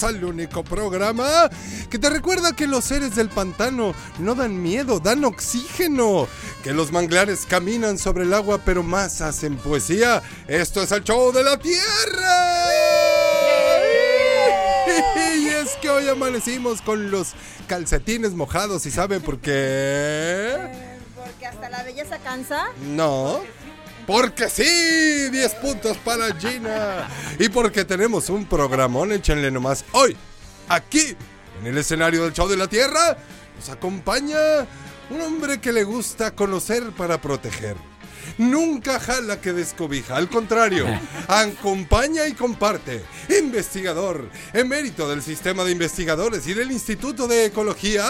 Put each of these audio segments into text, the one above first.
bienvenidos al único programa que te recuerda que los seres del pantano no dan miedo, dan oxígeno, que los manglares caminan sobre el agua pero más hacen poesía. Esto es el show de la tierra. Y es que hoy amanecimos con los calcetines mojados y saben por qué. Porque hasta la belleza cansa. No. Porque sí, 10 puntos para Gina. Y porque tenemos un programón, échenle nomás hoy, aquí, en el escenario del Show de la Tierra, nos acompaña un hombre que le gusta conocer para proteger. Nunca jala que descobija, al contrario, acompaña y comparte. Investigador, emérito del sistema de investigadores y del Instituto de Ecología,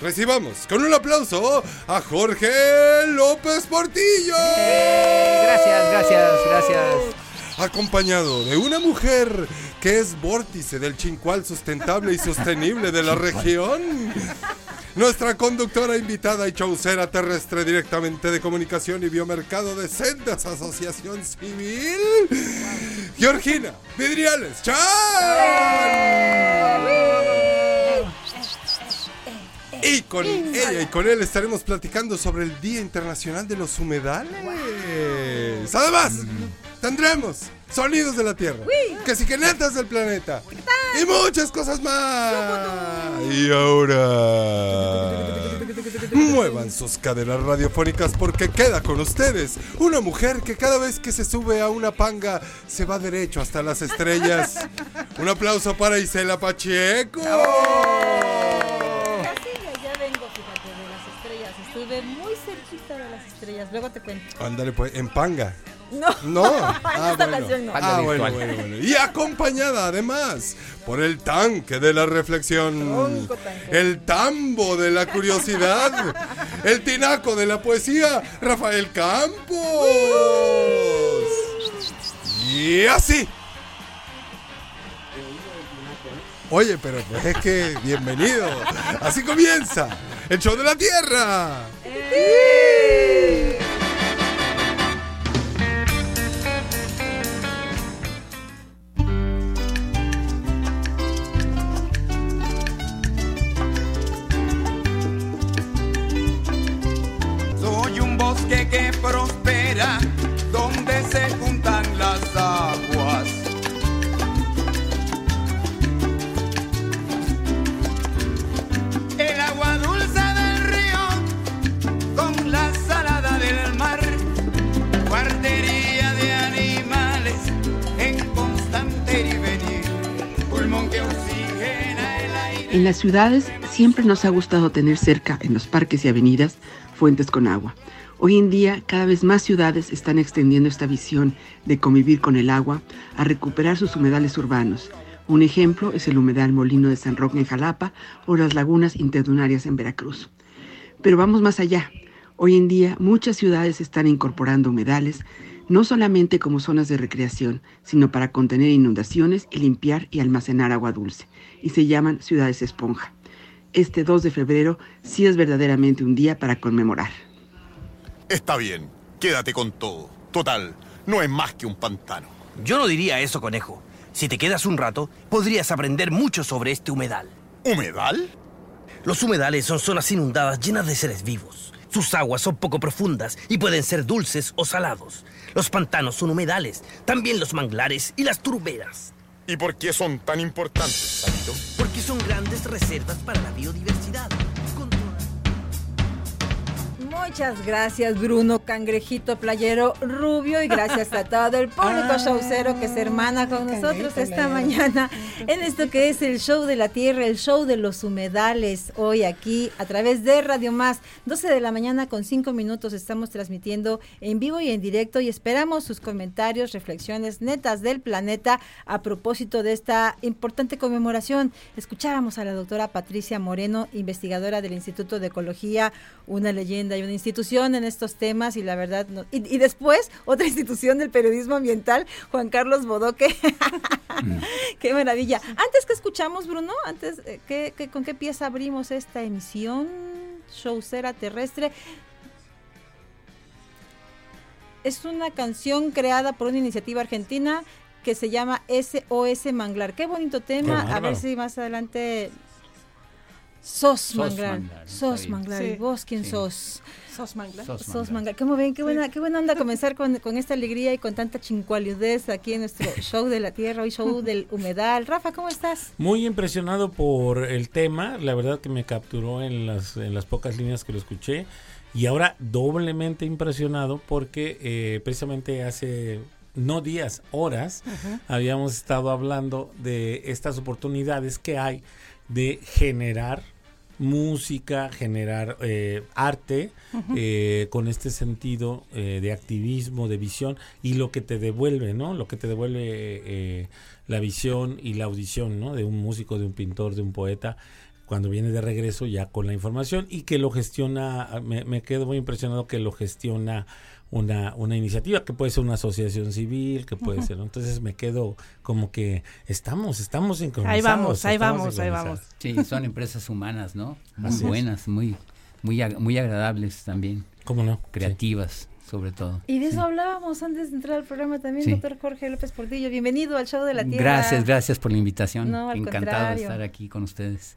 recibamos con un aplauso a Jorge López Portillo. Gracias, gracias, gracias. acompañado de una mujer que es vórtice del chincual sustentable y sostenible de la región. Nuestra conductora invitada y chaucera terrestre directamente de comunicación y biomercado de Sendas Asociación Civil, Georgina Vidriales. ¡Chan! Y con ella y con él estaremos platicando sobre el Día Internacional de los Humedales. Además, tendremos sonidos de la Tierra, que si que netas del planeta y muchas cosas más. Y ahora, muevan sus caderas radiofónicas porque queda con ustedes una mujer que cada vez que se sube a una panga se va derecho hasta las estrellas. Un aplauso para Isela Pacheco. Casi ya vengo, fíjate, de las estrellas. Estuve muy cerquita de las estrellas. Luego te cuento. Ándale pues, en panga. No. No. en esta ocasión no. Ah, bueno, bueno, bueno. Y acompañada además por el tanque de la reflexión, el tambo de la curiosidad, el tinaco de la poesía, Rafael Campos. Y así. Oye, pero pues es que bienvenido. Así comienza el show de la tierra. Soy las ciudades siempre nos ha gustado tener cerca, en los parques y avenidas, fuentes con agua. Hoy en día, cada vez más ciudades están extendiendo esta visión de convivir con el agua a recuperar sus humedales urbanos. Un ejemplo es el humedal Molino de San Roque en Jalapa o las lagunas interdunarias en Veracruz. Pero vamos más allá. Hoy en día, muchas ciudades están incorporando humedales, no solamente como zonas de recreación, sino para contener inundaciones y limpiar y almacenar agua dulce, y se llaman ciudades esponja. Este 2 de febrero sí es verdaderamente un día para conmemorar. Está bien, quédate con todo. Total, no es más que un pantano. Yo no diría eso, conejo. Si te quedas un rato, podrías aprender mucho sobre este humedal. ¿Humedal? Los humedales son zonas inundadas llenas de seres vivos. Sus aguas son poco profundas y pueden ser dulces o salados. Los pantanos son humedales, también los manglares y las turberas. ¿Y por qué son tan importantes? Porque son grandes reservas para la biodiversidad. Muchas gracias Bruno Cangrejito Playero Rubio y gracias a todo el público Ah, showcero que se hermana con nosotros esta Playero. mañana en esto que es el show de la tierra, el show de los humedales, hoy aquí a través de Radio Más, 12 de la mañana con 5 minutos estamos transmitiendo en vivo y en directo y esperamos sus comentarios, reflexiones netas del planeta a propósito de esta importante conmemoración. Escuchábamos a la doctora Patricia Moreno, investigadora del Instituto de Ecología, una leyenda una institución en estos temas y la verdad, no- y, y después otra institución del periodismo ambiental, Juan Carlos Bodoque. qué maravilla. Antes que escuchamos, Bruno, antes, eh, ¿qué, qué- con qué pieza abrimos esta emisión? Showcera terrestre. Es una canción creada por una iniciativa argentina que se llama SOS Manglar. Qué bonito tema. Qué A ver si más adelante. Sos, Sos Manglar. Manglar, Sos. Manglar. ¿Y Sí. vos quién Sí. sos? Sos mangla. Sos Sos Manglar. Manglar. ¿Cómo ven? Qué buena, qué buena onda comenzar con, con esta alegría y con tanta chincualidez aquí en nuestro show de la tierra, hoy show del humedal. Rafa, ¿cómo estás? Muy impresionado por el tema, la verdad que me capturó en las, en las pocas líneas que lo escuché y ahora doblemente impresionado porque eh, precisamente hace no días, horas, habíamos estado hablando de estas oportunidades que hay de generar música, generar eh, arte eh, con este sentido eh, de activismo, de visión y lo que te devuelve, ¿no? Lo que te devuelve eh, la visión y la audición, ¿no? De un músico, de un pintor, de un poeta cuando viene de regreso ya con la información y que lo gestiona, me, me quedo muy impresionado que lo gestiona una, una iniciativa que puede ser una asociación civil, que puede ser, ¿no? entonces me quedo como que estamos, estamos sincronizados. Ahí vamos, ahí vamos, ahí vamos. Sí, son empresas humanas, ¿no? Muy Así es. buenas, muy, muy, ag- muy agradables también, ¿Cómo no? creativas sobre todo. Y de eso Sí. hablábamos antes de entrar al programa también, Sí. doctor Jorge López Portillo. Bienvenido al show de la tierra. Gracias, gracias por la invitación. No, al Encantado contrario. de estar aquí con ustedes.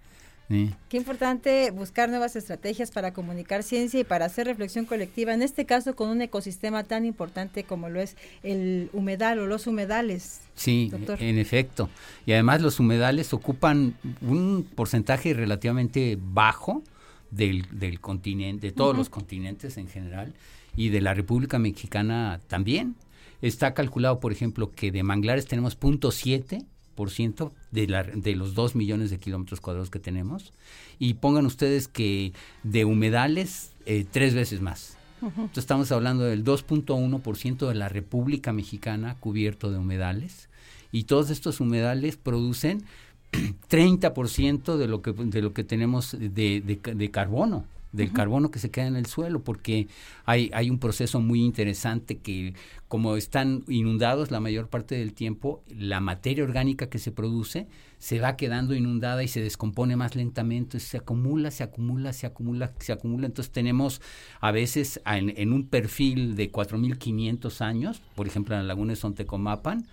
Sí. Qué importante buscar nuevas estrategias para comunicar ciencia y para hacer reflexión colectiva, en este caso con un ecosistema tan importante como lo es el humedal o los humedales. Sí, Doctor. en efecto. Y además los humedales ocupan un porcentaje relativamente bajo del, del continente, de todos los continentes en general, y de la República Mexicana también. Está calculado, por ejemplo, que de manglares tenemos 0.7% de, la, de los 2 millones de kilómetros cuadrados que tenemos. Y pongan ustedes que de humedales, eh, tres veces más. Entonces estamos hablando del 2.1% de la República Mexicana cubierto de humedales y todos estos humedales producen 30% de lo que de lo que tenemos de, de ca- de carbono, del carbono que se queda en el suelo, porque hay, hay un proceso muy interesante que como están inundados la mayor parte del tiempo, la materia orgánica que se produce se va quedando inundada y se descompone más lentamente, se acumula, se acumula, se acumula, se acumula. Entonces tenemos a veces en, en un perfil de 4.500 años, por ejemplo en la laguna de Sontecomapan,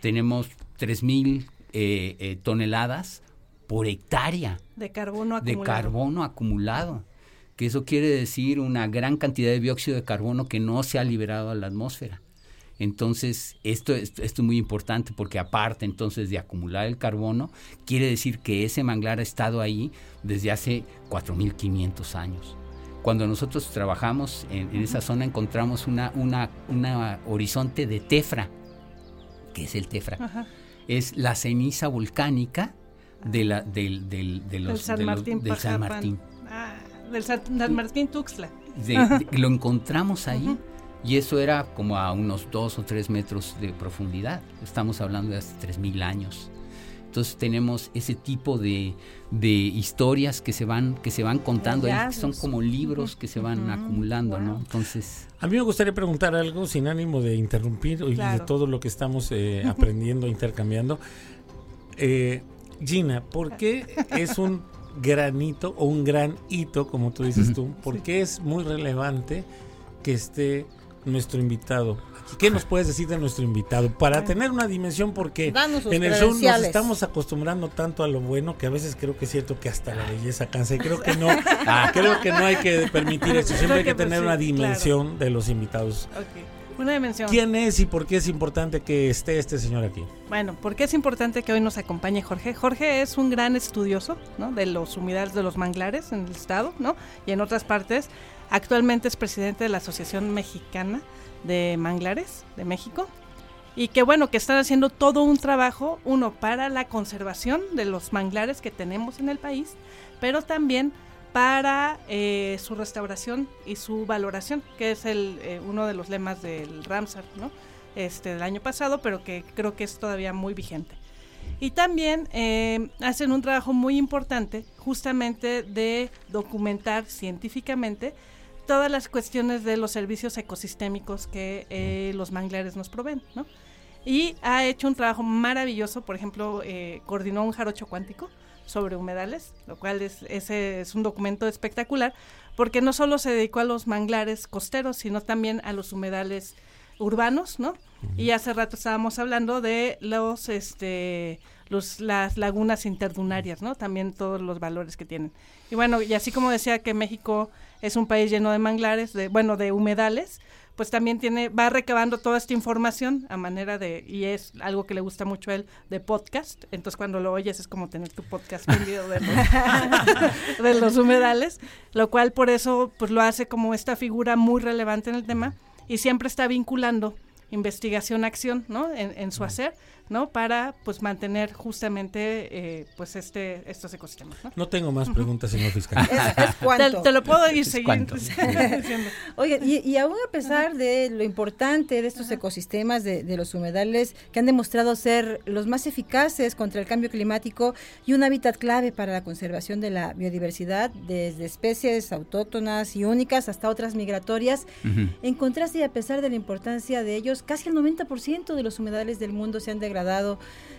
tenemos 3.000 eh, eh, toneladas por hectárea De carbono de carbono acumulado, que eso quiere decir una gran cantidad de dióxido de carbono que no se ha liberado a la atmósfera. Entonces, esto, esto, esto es muy importante porque aparte entonces de acumular el carbono, quiere decir que ese manglar ha estado ahí desde hace 4.500 años. Cuando nosotros trabajamos en, en esa zona encontramos una, una, una horizonte de tefra. ¿Qué es el tefra? Ajá. Es la ceniza volcánica de la, del, del, de los, Del San de los- Martín. del San Pajapan. Martín. Ah, del San, Martín Tuxtla. De- de- lo encontramos ahí y eso era como a unos dos o tres metros de profundidad. Estamos hablando de hace tres mil años. Entonces tenemos ese tipo de, de historias que se van que se van contando, ahí, que son como libros que se van acumulando, ¿no? Entonces, A mí me gustaría preguntar algo sin ánimo de interrumpir y de todo lo que estamos eh, aprendiendo, intercambiando. Eh, Gina, ¿por qué es un granito o un gran hito, como tú dices tú? ¿Por qué es muy relevante que esté nuestro invitado? aquí? ¿Qué nos puedes decir de nuestro invitado? Para tener una dimensión, porque en el show nos estamos acostumbrando tanto a lo bueno que a veces creo que es cierto que hasta la belleza cansa. Y creo que no, creo que no hay que permitir eso. Siempre hay que pues, tener sí, una dimensión de los invitados. Ok. Una dimensión. ¿Quién es y por qué es importante que esté este señor aquí? Bueno, ¿por qué es importante que hoy nos acompañe Jorge? Jorge es un gran estudioso ¿no? de los humedales de los manglares en el estado ¿no? y en otras partes. Actualmente es presidente de la Asociación Mexicana de Manglares de México. Y que bueno, que están haciendo todo un trabajo, uno, para la conservación de los manglares que tenemos en el país, pero también para eh, su restauración y su valoración, que es el, eh, uno de los lemas del Ramsar, ¿no? Este, del año pasado, pero que creo que es todavía muy vigente. Y también eh, hacen un trabajo muy importante justamente de documentar científicamente todas las cuestiones de los servicios ecosistémicos que eh, los manglares nos proveen, ¿no? Y ha hecho un trabajo maravilloso, por ejemplo, eh, coordinó un jarocho cuántico sobre humedales, lo cual es, ese es un documento espectacular, porque no solo se dedicó a los manglares costeros, sino también a los humedales urbanos, ¿no? Y hace rato estábamos hablando de los, este, los, las lagunas interdunarias, ¿no? También todos los valores que tienen. Y bueno, y así como decía que México es un país lleno de manglares, de, bueno, de humedales, pues también tiene, va recabando toda esta información a manera de, y es algo que le gusta mucho a él, de podcast. Entonces cuando lo oyes es como tener tu podcast vendido de los, de los humedales, lo cual por eso pues lo hace como esta figura muy relevante en el tema y siempre está vinculando investigación-acción, ¿no? En, en, su hacer, ¿no? Para, pues, mantener justamente, eh, pues, este, estos ecosistemas, ¿no? No tengo más preguntas, señor fiscal. Es, es cuánto. Te, te, lo puedo ir siguiendo. Oye, y, y, aún a pesar de lo importante de estos ecosistemas, de, de, los humedales, que han demostrado ser los más eficaces contra el cambio climático y un hábitat clave para la conservación de la biodiversidad, desde especies autóctonas y únicas hasta otras migratorias, uh -huh. en contraste y a pesar de la importancia de ellos, casi el 90% de los humedales del mundo se han degradado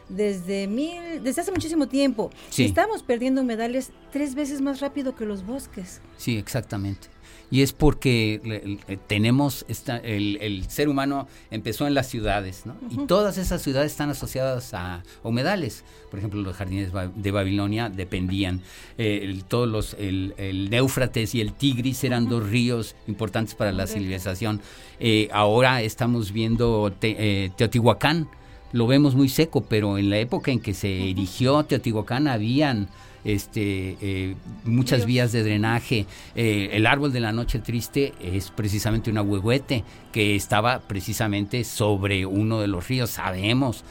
desde mil, desde hace muchísimo tiempo. Sí. Estamos perdiendo humedales tres veces más rápido que los bosques. Sí, exactamente. Y es porque tenemos, esta, el, el, ser humano empezó en las ciudades, ¿no? Uh -huh. Y todas esas ciudades están asociadas a humedales. Por ejemplo, los jardines de Babilonia dependían. Eh, el, todos los, el, el, Éufrates y el Tigris eran uh -huh. dos ríos importantes para la civilización. Eh, ahora estamos viendo te, eh, Teotihuacán. Lo vemos muy seco, pero en la época en que se erigió Teotihuacán habían este, eh, muchas vías de drenaje. Eh, el árbol de la noche triste es precisamente un ahuehuete que estaba precisamente sobre uno de los ríos. Sabemos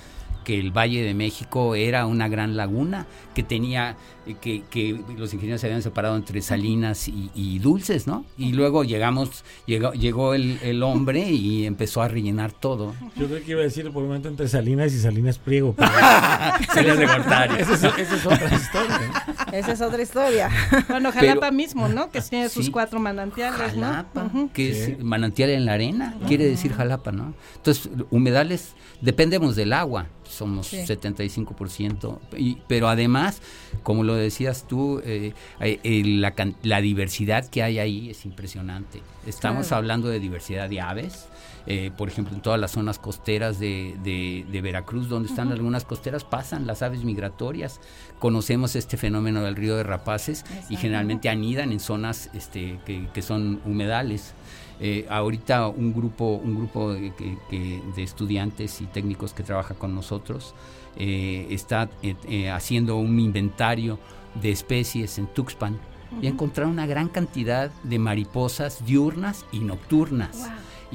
que el Valle de México era una gran laguna que tenía que, que los ingenieros se habían separado entre salinas y, y dulces, ¿no? Y luego llegamos, llegó, llegó el, el, hombre y empezó a rellenar todo. Yo creo que iba a decir por un momento entre Salinas y Salinas Priego. Pero... Salinas de Gortari. Esa, es, esa es otra historia. ¿eh? Esa es otra historia. Bueno, Jalapa pero, mismo, ¿no? Que tiene sus sí, cuatro manantiales, Jalapa, ¿no? Que sí. es manantial en la arena, quiere decir Jalapa, ¿no? Entonces, humedales, dependemos del agua somos sí. 75%, y, pero además, como lo decías tú, eh, eh, la, la, diversidad que hay ahí es impresionante. Estamos claro. hablando de diversidad de aves, eh, por ejemplo, en todas las zonas costeras de, de, de Veracruz, donde están uh -huh. algunas costeras, pasan las aves migratorias. Conocemos este fenómeno del río de rapaces Exacto. y generalmente anidan en zonas este, que, que son humedales. Eh, ahorita un grupo, un grupo de, que, de, estudiantes y técnicos que trabaja con nosotros eh, está eh, haciendo un inventario de especies en Tuxpan uh -huh. y encontraron una gran cantidad de mariposas diurnas y nocturnas wow.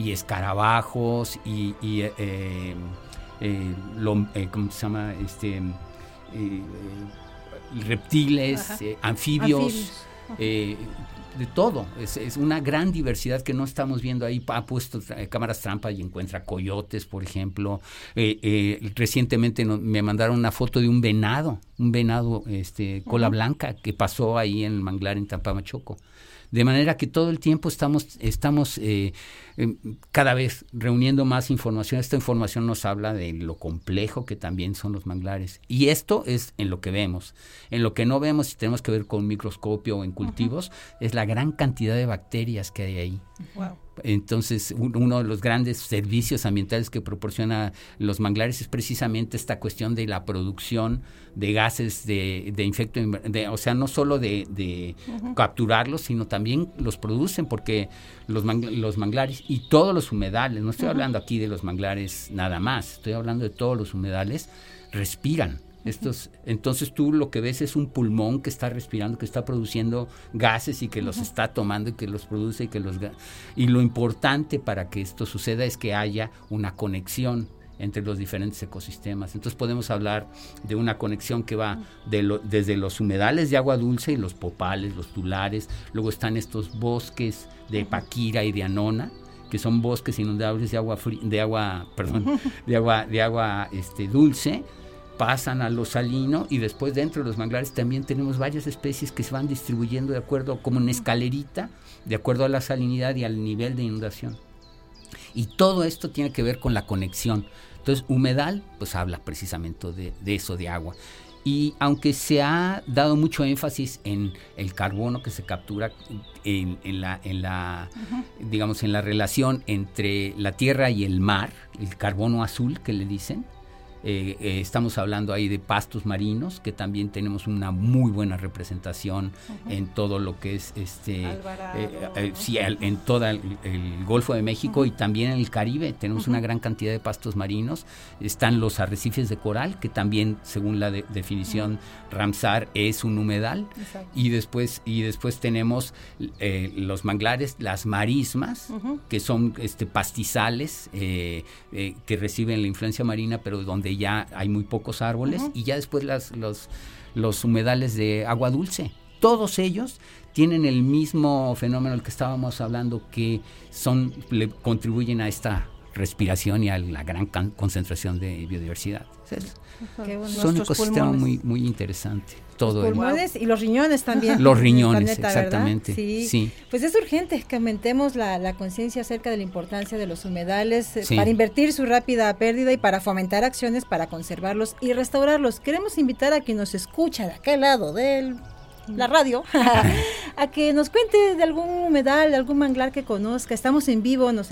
y escarabajos y, y lo, ¿cómo se llama? Este, reptiles, anfibios. anfibios. Eh, de todo, es, es, una gran diversidad que no estamos viendo ahí. Ha puesto eh, cámaras trampa y encuentra coyotes, por ejemplo. Eh, eh, recientemente no, me mandaron una foto de un venado, un venado este, cola uh -huh. blanca que pasó ahí en el manglar en Tampamachoco. De manera que todo el tiempo estamos, estamos eh, cada vez reuniendo más información. Esta información nos habla de lo complejo que también son los manglares. Y esto es en lo que vemos. En lo que no vemos, si tenemos que ver con microscopio o en cultivos, uh -huh. es la gran cantidad de bacterias que hay ahí. Entonces, un- uno de los grandes servicios ambientales que proporciona los manglares es precisamente esta cuestión de la producción de gases de, de infecto, de- o sea, no solo de, capturarlos, sino también los producen porque los, mang- los manglares y todos los humedales, no estoy hablando aquí de los manglares nada más, estoy hablando de todos los humedales, respiran. Estos, entonces tú lo que ves es un pulmón que está respirando, que está produciendo gases y que los está tomando y que los produce y que los y lo importante para que esto suceda es que haya una conexión entre los diferentes ecosistemas. Entonces podemos hablar de una conexión que va de lo- desde los humedales de agua dulce y los popales, los tulares, luego están estos bosques de paquira y de anona, que son bosques inundables de agua de agua, perdón, de agua de agua este dulce pasan a lo salino y después dentro de los manglares también tenemos varias especies que se van distribuyendo de acuerdo como en escalerita, de acuerdo a la salinidad y al nivel de inundación. Y todo esto tiene que ver con la conexión. Entonces, humedal, pues habla precisamente de, de eso, de agua. Y aunque se ha dado mucho énfasis en el carbono que se captura en, en la, en la digamos, en la relación entre la tierra y el mar, el carbono azul que le dicen, eh, eh, estamos hablando ahí de pastos marinos, que también tenemos una muy buena representación en todo lo que es este Alvarado, eh, eh, sí, al- en todo el, el Golfo de México y también en el Caribe. Tenemos una gran cantidad de pastos marinos. Están los arrecifes de coral, que también, según la de- definición Ramsar, es un humedal. Exacto. Y después, y después tenemos eh, los manglares, las marismas, que son este, pastizales eh, eh, que reciben la influencia marina, pero donde ya hay muy pocos árboles, y ya después las, los, los humedales de agua dulce. Todos ellos tienen el mismo fenómeno del que estábamos hablando, que son le contribuyen a esta respiración y a la gran concentración de biodiversidad. Bueno. son un Nuestros ecosistema pulmones. muy, muy interesante. Todo el- pulmones y los riñones también. Los riñones, exactamente, Sí. sí. Pues es urgente que aumentemos la, la conciencia acerca de la importancia de los humedales eh, Sí. para invertir su rápida pérdida y para fomentar acciones para conservarlos y restaurarlos. Queremos invitar a quien nos escucha de aquel lado del la radio a que nos cuente de algún humedal, de algún manglar que conozca. Estamos en vivo, nos,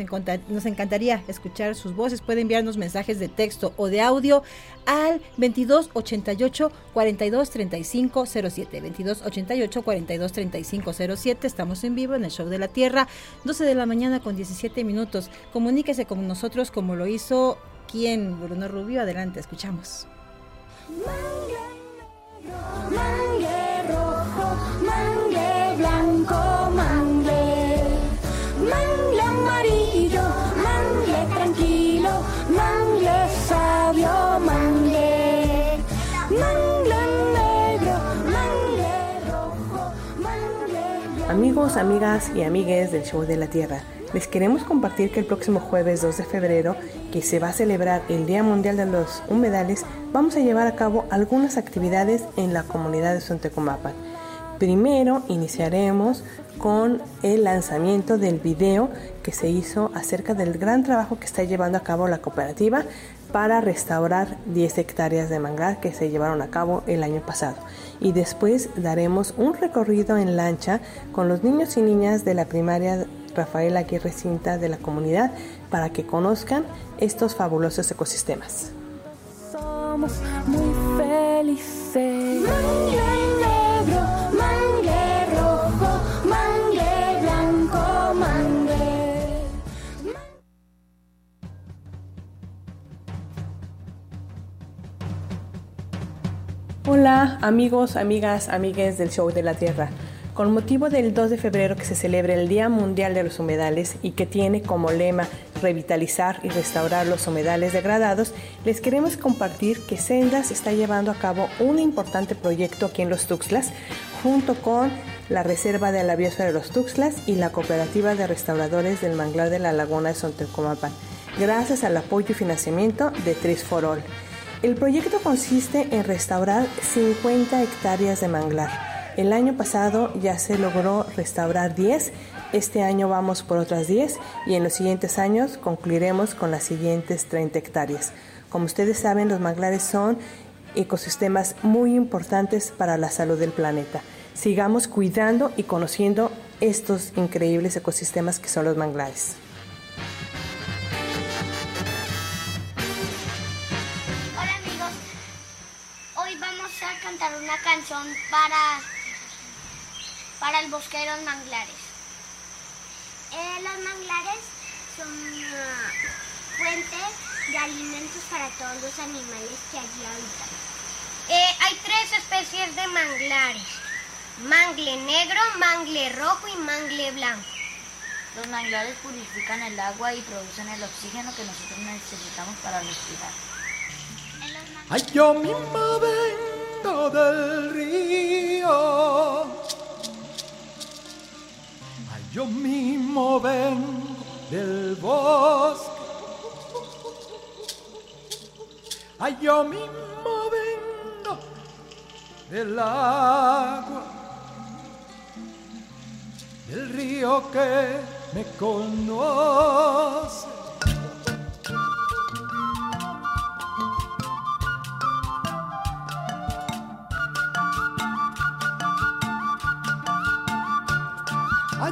nos encantaría escuchar sus voces. Puede enviarnos mensajes de texto o de audio al 2288 423507. 2288 423507. Estamos en vivo en el Show de la Tierra, 12 de la mañana con 17 minutos. Comuníquese con nosotros como lo hizo quien, Bruno Rubio. Adelante, escuchamos. Mangle blanco, mangle. Mangle amarillo, mangle tranquilo, mangle sabio, mangle. Mangle negro, mangle rojo, mangle. Amigos, amigas y amigues del Show de la Tierra, les queremos compartir que el próximo jueves 2 de febrero, que se va a celebrar el Día Mundial de los Humedales, vamos a llevar a cabo algunas actividades en la comunidad de Sontecomapan. Primero iniciaremos con el lanzamiento del video que se hizo acerca del gran trabajo que está llevando a cabo la cooperativa para restaurar 10 hectáreas de manglar que se llevaron a cabo el año pasado. Y después daremos un recorrido en lancha con los niños y niñas de la primaria Rafael Aguirre Cinta de la comunidad para que conozcan estos fabulosos ecosistemas. Somos muy felices. Hola amigos, amigas, amigues del Show de la Tierra. Con motivo del 2 de febrero que se celebra el Día Mundial de los Humedales y que tiene como lema revitalizar y restaurar los humedales degradados, les queremos compartir que Sendas está llevando a cabo un importante proyecto aquí en los Tuxtlas junto con la Reserva de la Biosfera de los Tuxtlas y la Cooperativa de Restauradores del Manglar de la Laguna de Sontecomapan, gracias al apoyo y financiamiento de Tris for All. El proyecto consiste en restaurar 50 hectáreas de manglar. El año pasado ya se logró restaurar 10, este año vamos por otras 10 y en los siguientes años concluiremos con las siguientes 30 hectáreas. Como ustedes saben, los manglares son ecosistemas muy importantes para la salud del planeta. Sigamos cuidando y conociendo estos increíbles ecosistemas que son los manglares. Una canción para, para el bosque de los manglares. Eh, los manglares son una fuente de alimentos para todos los animales que allí habitan. Eh, hay tres especies de manglares. Mangle negro, mangle rojo y mangle blanco. Los manglares purifican el agua y producen el oxígeno que nosotros necesitamos para respirar. Ay, yo misma vengo del río. Ay, yo mismo vengo del bosque. Ay, yo mismo vengo del agua. Del río que me conoce.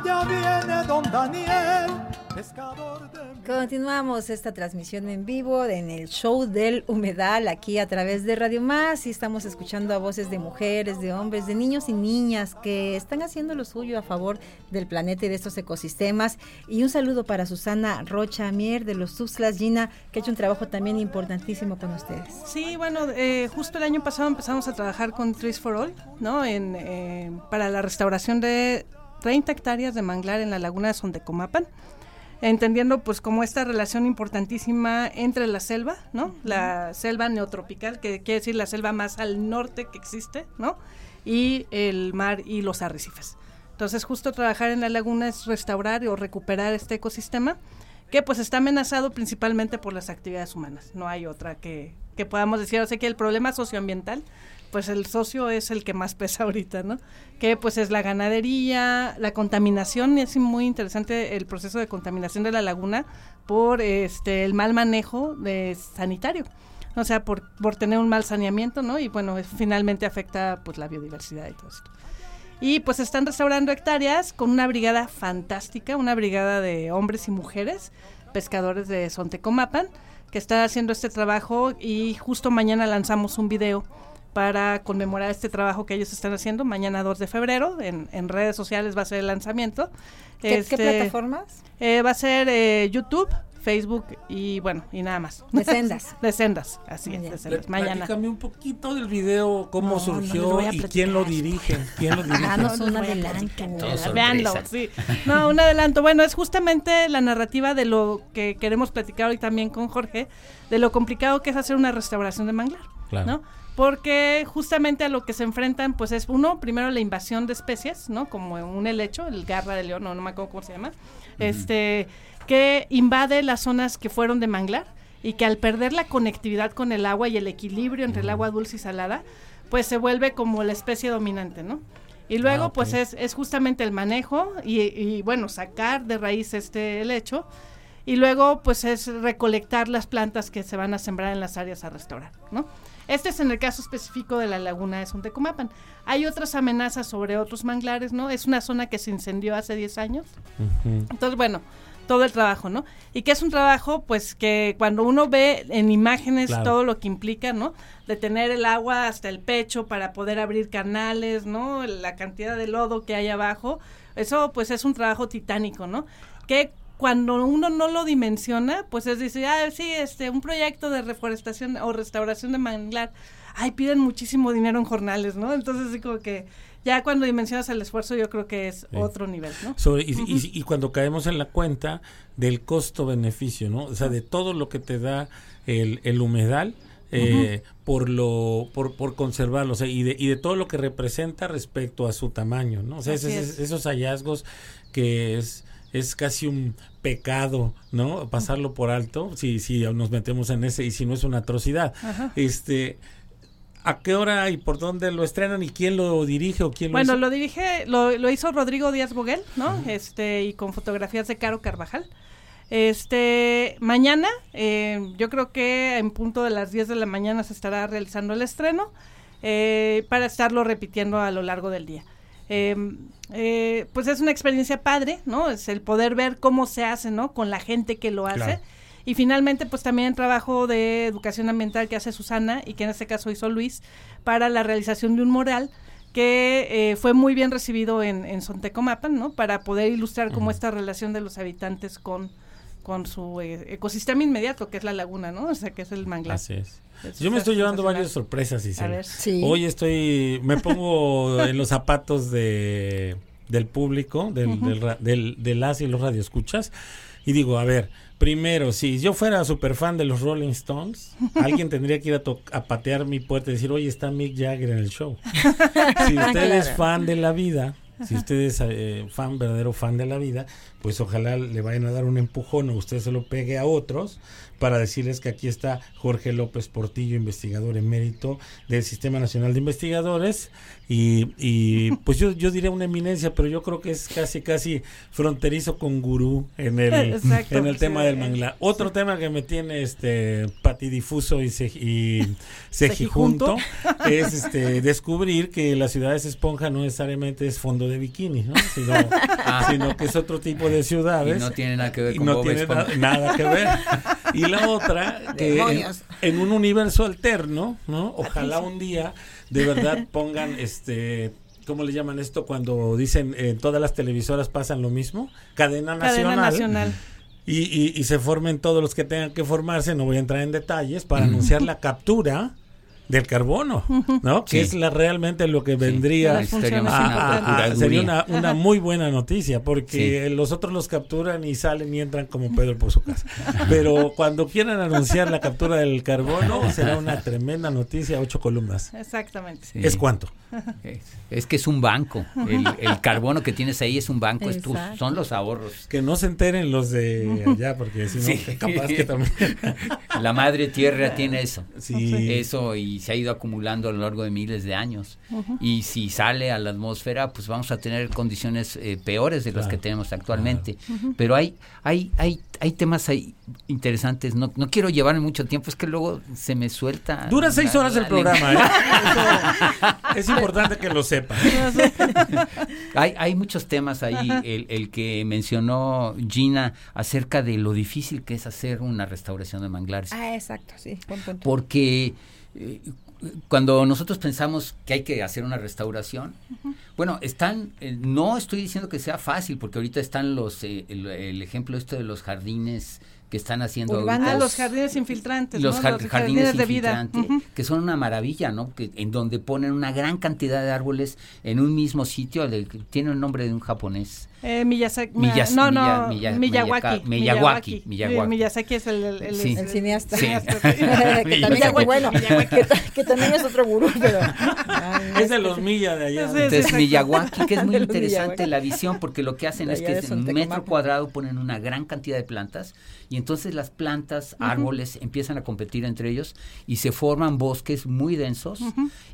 Allá viene don Daniel, pescador de Continuamos esta transmisión en vivo en el show del humedal aquí a través de Radio Más y estamos escuchando a voces de mujeres, de hombres, de niños y niñas que están haciendo lo suyo a favor del planeta y de estos ecosistemas. Y un saludo para Susana Rocha Mier de los Tuxtlas Gina que ha hecho un trabajo también importantísimo con ustedes. Sí, bueno, eh, justo el año pasado empezamos a trabajar con Trees for All, ¿no? En, eh, para la restauración de 30 hectáreas de manglar en la laguna de Sontecomapan entendiendo pues como esta relación importantísima entre la selva, ¿no? La selva neotropical, que quiere decir la selva más al norte que existe, ¿no? Y el mar y los arrecifes. Entonces justo trabajar en la laguna es restaurar o recuperar este ecosistema que pues está amenazado principalmente por las actividades humanas. No hay otra que, que podamos decir. O sea que el problema socioambiental pues el socio es el que más pesa ahorita, ¿no? Que pues es la ganadería, la contaminación, es muy interesante el proceso de contaminación de la laguna por este el mal manejo de sanitario. O sea, por, por tener un mal saneamiento, ¿no? Y bueno, finalmente afecta pues la biodiversidad y todo esto. Y pues están restaurando hectáreas con una brigada fantástica, una brigada de hombres y mujeres, pescadores de Sontecomapan, que está haciendo este trabajo y justo mañana lanzamos un video para conmemorar este trabajo que ellos están haciendo. Mañana 2 de febrero, en, en redes sociales va a ser el lanzamiento. ¿Qué, este, ¿qué plataformas? Eh, va a ser eh, YouTube, Facebook y bueno, y nada más. De sendas. de sendas, así es, de sendas. Mañana. Platícame un poquito del video, cómo no, surgió no y quién lo dirige. ¿Quién lo dirige? Ah, no, es un adelanto. Veanlo, sí. No, un adelanto. Bueno, es justamente la narrativa de lo que queremos platicar hoy también con Jorge, de lo complicado que es hacer una restauración de manglar. Claro. ¿no? Porque justamente a lo que se enfrentan pues es uno primero la invasión de especies no como un helecho el garra de león no, no me acuerdo cómo se llama. Este que invade las zonas que fueron de manglar y que al perder la conectividad con el agua y el equilibrio entre el agua dulce y salada pues se vuelve como la especie dominante no y luego Ah, pues es, es justamente el manejo y, y, bueno sacar de raíz este helecho y luego pues es recolectar las plantas que se van a sembrar en las áreas a restaurar, ¿no? Este es en el caso específico de la laguna de Sontecomapan. Hay otras amenazas sobre otros manglares, ¿no? Es una zona que se incendió hace 10 años. Entonces, bueno, todo el trabajo, ¿no? Y que es un trabajo, pues, que cuando uno ve en imágenes Claro. todo lo que implica, ¿no? De tener el agua hasta el pecho para poder abrir canales, ¿no? La cantidad de lodo que hay abajo, eso, pues, es un trabajo titánico, ¿no? Que cuando uno no lo dimensiona, pues es decir, ah, sí, este, un proyecto de reforestación o restauración de manglar, ay, piden muchísimo dinero en jornales, ¿no? Entonces, así como que ya cuando dimensionas el esfuerzo, yo creo que es Sí. otro nivel, ¿no? Sobre- y, y- cuando caemos en la cuenta del costo-beneficio, ¿no? O sea, de todo lo que te da el, el humedal eh, por lo por, por conservarlo, o sea, y de, y de todo lo que representa respecto a su tamaño, ¿no? O sea, es. esos hallazgos que es es casi un pecado, ¿no? Pasarlo por alto, si si nos metemos en ese y si no es una atrocidad. Ajá. Este ¿A qué hora y por dónde lo estrenan y quién lo dirige o quién lo Bueno, hizo? lo dirige, lo, lo hizo Rodrigo Díaz Boguel, ¿no? Este, y con fotografías de Caro Carvajal. Este, mañana, eh, yo creo que en punto de las 10 de la mañana se estará realizando el estreno eh, para estarlo repitiendo a lo largo del día. Eh, eh, pues es una experiencia padre, ¿no? Es el poder ver cómo se hace, ¿no? Con la gente que lo hace. Claro. Y finalmente, pues también trabajo de educación ambiental que hace Susana y que en este caso hizo Luis para la realización de un mural que eh, fue muy bien recibido en, en Sontecomapan, ¿no? Para poder ilustrar como esta relación de los habitantes con, con su eh, ecosistema inmediato, que es la laguna, ¿no? O sea, que es el manglar. Así es. Es- Yo me estoy llevando varias sorpresas, Isela. A ver. Sí. Hoy estoy, me pongo en los zapatos de del público, del, Ujú. del, del- de las y los radioescuchas, y digo, a ver, primero, si yo fuera super fan de los Rolling Stones, alguien tendría que ir a, a patear mi puerta y decir, oye, está Mick Jagger en el show. si usted es fan de la vida, si usted es eh, fan, verdadero fan de la vida, pues ojalá le vayan a dar un empujón o usted se lo pegue a otros para decirles que aquí está Jorge López Portillo, investigador emérito del Sistema Nacional de Investigadores y, y, pues yo, yo diría una eminencia, pero yo creo que es casi casi fronterizo con gurú en el, Exacto, en el tema sí. del manglar. Otro tema que me tiene este patidifuso y, se, y cejijunto es este descubrir que la ciudad es esponja no necesariamente es fondo de bikini, ¿no? sino, Ah. sino que es otro tipo de ciudades. Y no tiene nada que ver Y con no Bob tiene na- nada que ver. Y la otra, que en, un universo alterno, ¿no? Ojalá un día de verdad pongan este. ¿Cómo le llaman esto cuando dicen en todas las televisoras pasan lo mismo? Cadena Cadena nacional. nacional. Y, y- y se formen todos los que tengan que formarse, no voy a entrar en detalles, para anunciar la captura del carbono, ¿no? Que es la realmente lo que vendría a- a- sería una, una muy buena noticia, porque Sí. los otros los capturan y salen y entran como Pedro por su casa. Pero cuando quieran anunciar la captura del carbono, será una tremenda noticia, ocho columnas. Exactamente. Sí. ¿Es cuánto? Es, es que es un banco. El, el carbono que tienes ahí es un banco, es tu- son los ahorros. Que no se enteren los de allá, porque si no, Sí. capaz que también. La madre tierra tiene eso. Sí. Eso y se ha ido acumulando a lo largo de miles de años. Y si sale a la atmósfera, pues vamos a tener condiciones eh, peores de las que tenemos actualmente. Pero hay, hay, hay, hay temas ahí interesantes. No, no quiero llevarme mucho tiempo, es que luego se me suelta. Dura seis la- horas el la programa. ¿eh? Eso es importante que lo sepan. hay, hay muchos temas ahí, el, el que mencionó Gina acerca de lo difícil que es hacer una restauración de manglares. Ah, exacto, sí. buen punto. Porque eh, cuando nosotros pensamos que hay que hacer una restauración, bueno, están, eh, no estoy diciendo que sea fácil, porque ahorita están los, eh, el, el ejemplo esto de los jardines que están haciendo Urbanos. ahorita. Ah, los jardines infiltrantes, Los ¿no? jar- Los jardines, jardines de vida. infiltrantes, Ujú. que son una maravilla, ¿no? Que, en donde ponen una gran cantidad de árboles en un mismo sitio, tiene el nombre de un japonés. Eh, Miyazaki. Miyas- no, Miya- no, Miya- Miyawaki. Miyawaki, Miyawaki. Sí, Miyazaki es el, el, el- Sí. El cineasta. Sí. que también bueno. que, que también es otro gurú, pero. Es de los millas de allá. Entonces, Miyawaki, que es muy interesante Miyawaki. la visión, porque lo que hacen De es que en un metro cuadrado ponen una gran cantidad de plantas y entonces las plantas, árboles empiezan a competir entre ellos y se forman bosques muy densos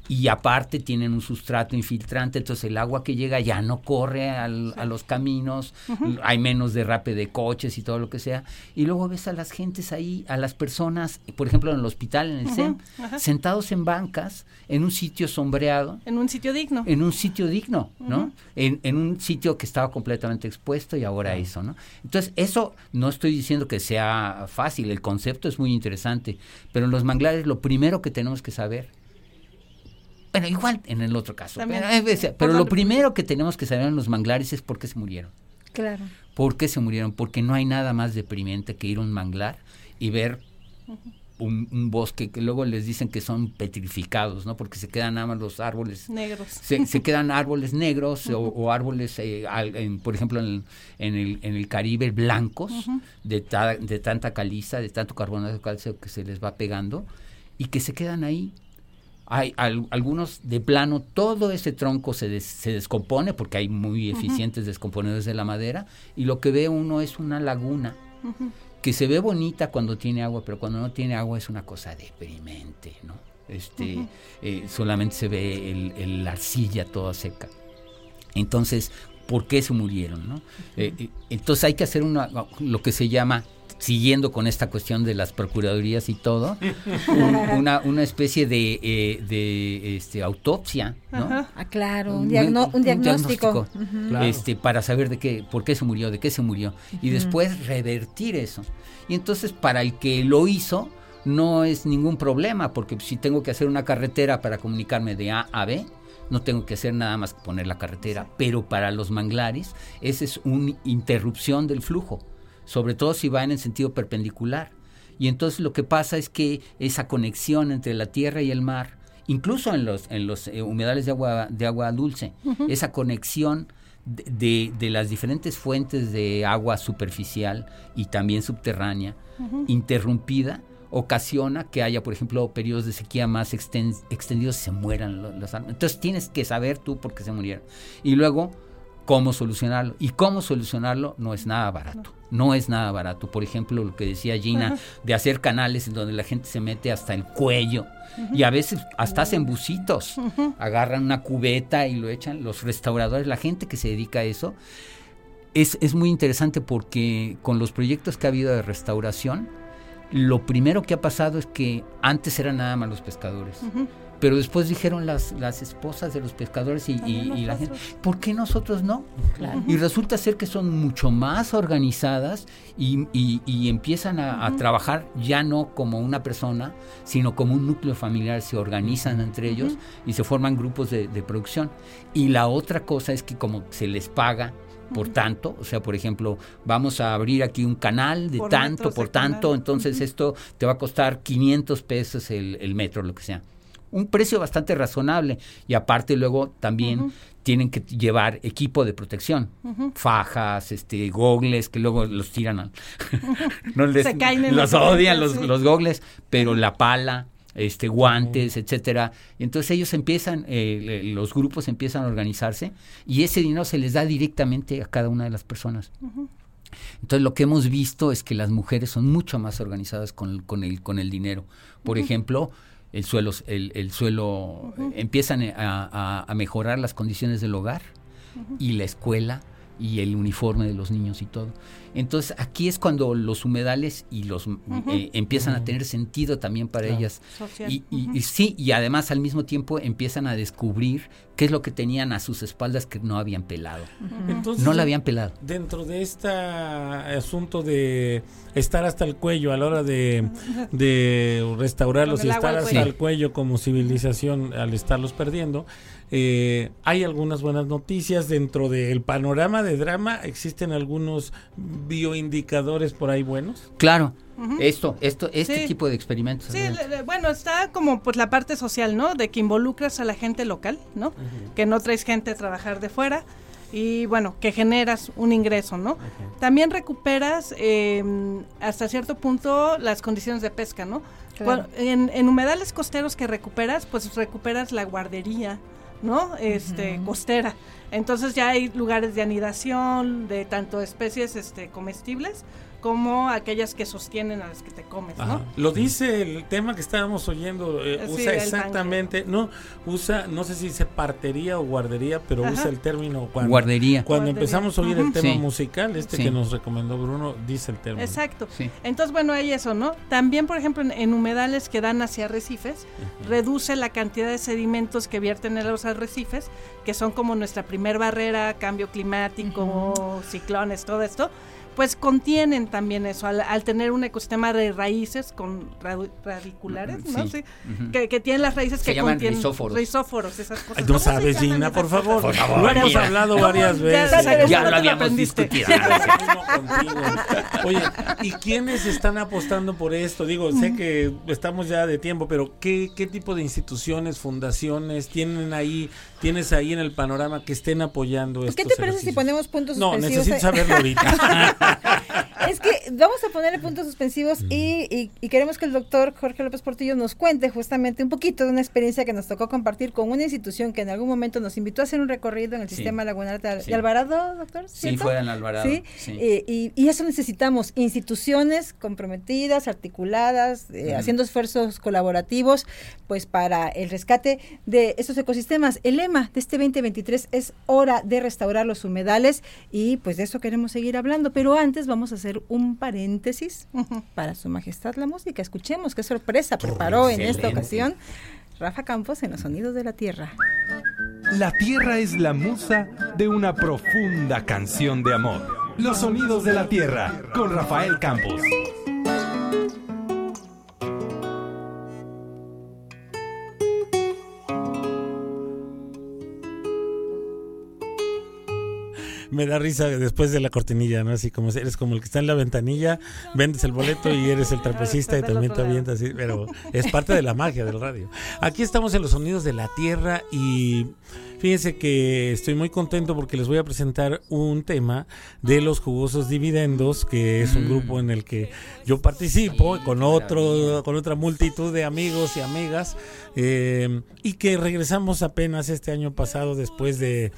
y aparte tienen un sustrato infiltrante, entonces el agua que llega ya no corre al- a los caminos, hay menos derrape de coches y todo lo que sea. Y luego ves a las gentes ahí, a las personas, por ejemplo en el hospital, en el ajá. sentados en bancas, en un sitio sombreado, En un sitio digno. en un sitio digno, ¿no? En, en un sitio que estaba completamente expuesto y ahora eso, ¿no? Entonces, eso no estoy diciendo que sea fácil, el concepto es muy interesante, pero en los manglares lo primero que tenemos que saber, bueno, igual en el otro caso, También. pero, eh, pero lo- primero que tenemos que saber en los manglares es por qué se murieron. Claro. ¿Por qué se murieron? Porque no hay nada más deprimente que ir a un manglar y ver un, un bosque que luego les dicen que son petrificados, ¿no? Porque se quedan nada más los árboles Negros. se, se quedan árboles negros o, o árboles, eh, al- en- por ejemplo, en, en el, en el Caribe, blancos, de, ta- de tanta caliza, de tanto carbonato de calcio que se les va pegando y que se quedan ahí. Hay al- algunos de plano, todo ese tronco se, des- se descompone porque hay muy eficientes descomponedores de la madera y lo que ve uno es una laguna. Que se ve bonita cuando tiene agua, pero cuando no tiene agua es una cosa deprimente, ¿no? Este, eh, solamente se ve el, el- la arcilla toda seca. Entonces, ¿por qué se murieron, no? Eh, eh, entonces hay que hacer una, lo que se llama siguiendo con esta cuestión de las procuradurías y todo, un- una, una especie de, eh, de este, autopsia, ¿no? Ajá. Ah, claro, un, diagno- un diagnóstico. Este, para saber de qué, por qué se murió, de qué se murió, y después revertir eso. Y entonces para el que lo hizo no es ningún problema, porque si tengo que hacer una carretera para comunicarme de A a B, no tengo que hacer nada más que poner la carretera. Pero para los manglares, esa es una interrupción del flujo, sobre todo si va en el sentido perpendicular. Y entonces lo que pasa es que esa conexión entre la tierra y el mar, incluso en los, en los eh, humedales de agua, de agua dulce, esa conexión de, de- de las diferentes fuentes de agua superficial y también subterránea, interrumpida, ocasiona que haya, por ejemplo, periodos de sequía más exten- extendidos y se mueran lo- los árboles. Entonces tienes que saber tú por qué se murieron. Y luego, cómo solucionarlo. Y cómo solucionarlo no es nada barato. No es nada barato. Por ejemplo, lo que decía Gina, de hacer canales en donde la gente se mete hasta el cuello. Y a veces hasta hacen bucitos. Agarran una cubeta y lo echan. Los restauradores, la gente que se dedica a eso, es, es muy interesante porque con los proyectos que ha habido de restauración, lo primero que ha pasado es que antes eran nada más los pescadores. Pero después dijeron las, las esposas de los pescadores y, y- y la gente, ¿por qué nosotros no? Claro. Y resulta ser que son mucho más organizadas y, y- empiezan a, trabajar ya no como una persona, sino como un núcleo familiar, se organizan entre ellos y se forman grupos de, de producción. Y la otra cosa es que como se les paga por tanto, o sea, por ejemplo, vamos a abrir aquí un canal de Por tanto, por canal. tanto, entonces esto te va a costar 500 pesos el, el metro, lo que sea. Un precio bastante razonable. Y aparte luego también tienen que llevar equipo de protección. Fajas, este, gogles, que luego los tiran al... no les, Se caen en los odian los, sí. los gogles, pero la pala, este, guantes, etcétera. Y entonces ellos empiezan, eh, los grupos empiezan a organizarse y ese dinero se les da directamente a cada una de las personas. Entonces lo que hemos visto es que las mujeres son mucho más organizadas con, el- con, el, con el dinero. Por ejemplo, el suelo, el, el suelo eh, empiezan a, a- a mejorar las condiciones del hogar y la escuela y el uniforme de los niños y todo. Entonces aquí es cuando los humedales y los eh, empiezan a tener sentido también para Claro. ellas. Y, y- y sí, y además al mismo tiempo empiezan a descubrir qué es lo que tenían a sus espaldas que no habían pelado. Entonces, no la habían pelado. Dentro de este asunto de estar hasta el cuello a la hora de, de restaurarlos y estar al hasta cuello. el cuello como civilización al estarlos perdiendo, eh, hay algunas buenas noticias dentro del panorama de drama. ¿Existen algunos bioindicadores por ahí buenos? Claro, esto, esto, este Sí. tipo de experimentos. Sí, adelante. le- le- bueno, está como pues la parte social, ¿no? De que involucras a la gente local, ¿no? Que no traes gente a trabajar de fuera y bueno, que generas un ingreso, ¿no? También recuperas eh, hasta cierto punto las condiciones de pesca, ¿no? Claro. En, en humedales costeros que recuperas, pues recuperas la guardería, ¿no? Este, costera. Entonces ya hay lugares de anidación de tanto especies este, comestibles como aquellas que sostienen a las que te comes, ¿no? Lo dice el tema que estábamos oyendo, eh, Sí, usa exactamente, no, usa, no sé si dice partería o guardería, pero Ajá. usa el término cuando, Guardería. Cuando Guardería. empezamos a oír el tema Sí. musical, este Sí. que nos recomendó Bruno, dice el término. Exacto. Sí. Entonces, bueno, hay eso, ¿no? También, por ejemplo, en, en humedales que dan hacia arrecifes, reduce la cantidad de sedimentos que vierten en los arrecifes, que son como nuestra primer barrera, cambio climático, ciclones, todo esto, pues contienen también eso, al, al tener un ecosistema de raíces con radiculares, ¿no? Sí. Que, que tienen las raíces Se que llaman contienen rizóforos. rizóforos, esas cosas. Ay, no ¿Cómo se sabes, Gina, por favor. Por favor, Lo hemos mira. hablado varias Ya- veces. ya- ya- Ya no lo habíamos aprendiste. discutido. Oye, ¿y quiénes están apostando por esto? Digo, sé que estamos ya de tiempo, pero ¿qué, qué tipo de instituciones, fundaciones tienen ahí, tienes ahí en el panorama que estén apoyando ¿Qué te parece si ponemos puntos No, suspensivos? necesito eh? saberlo ahorita. Es que vamos a ponerle puntos suspensivos y, y- y queremos que el doctor Jorge López Portillo nos cuente justamente un poquito de una experiencia que nos tocó compartir con una institución que en algún momento nos invitó a hacer un recorrido en el Sí. sistema lagunar de, Sí. Alvarado, doctor. Sí, fue en Alvarado. Sí, eh, y, y eso necesitamos, instituciones comprometidas, articuladas, eh, haciendo esfuerzos colaborativos, pues para el rescate de estos ecosistemas. El lema de este 2023 es hora de restaurar los humedales y pues de eso queremos seguir hablando, pero antes vamos a hacer un paréntesis para su majestad la música. Escuchemos qué sorpresa preparó en esta ocasión Rafa Campos en los sonidos de la tierra. La tierra es la musa de una profunda canción de amor. Los sonidos de la tierra con Rafael Campos. Me da risa después de la cortinilla, ¿no? Así como eres como el que está en la ventanilla, vendes el boleto y eres el trapecista y también te avientas, sí, pero es parte de la magia del radio. Aquí estamos en los sonidos de la tierra y fíjense que estoy muy contento porque les voy a presentar un tema de los jugosos dividendos, que es un grupo en el que yo participo con otro, con otra multitud de amigos y amigas, eh, y que regresamos apenas este año pasado después de,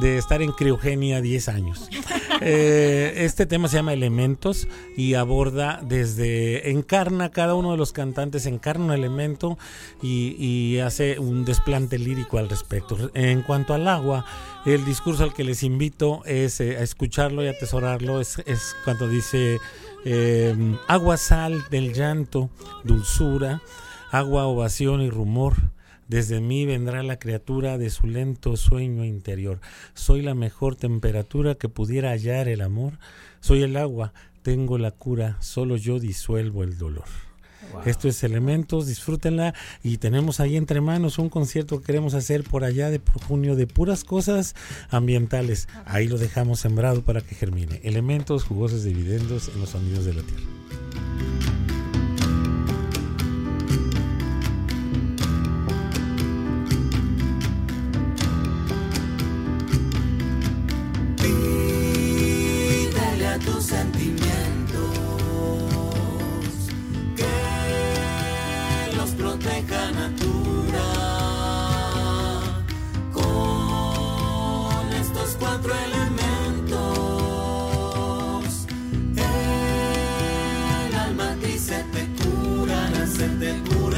de estar en criogenia 10 años. Eh, este tema se llama Elementos y aborda desde, encarna, cada uno de los cantantes encarna un elemento y, y hace un desplante lírico al respecto. En cuanto al agua, el discurso al que les invito es eh, a escucharlo y atesorarlo, es, es cuando dice eh, agua, sal del llanto, dulzura, agua, ovación y rumor. Desde mí vendrá la criatura de su lento sueño interior. Soy la mejor temperatura que pudiera hallar el amor. Soy el agua, tengo la cura, solo yo disuelvo el dolor. Esto es Elementos, disfrútenla y tenemos ahí entre manos un concierto que queremos hacer por allá de por junio de puras cosas ambientales. Ahí lo dejamos sembrado para que germine. Elementos jugosos dividendos en los sonidos de la tierra. Tus sentimientos natura con estos cuatro elementos. El alma a te curará, se te curará.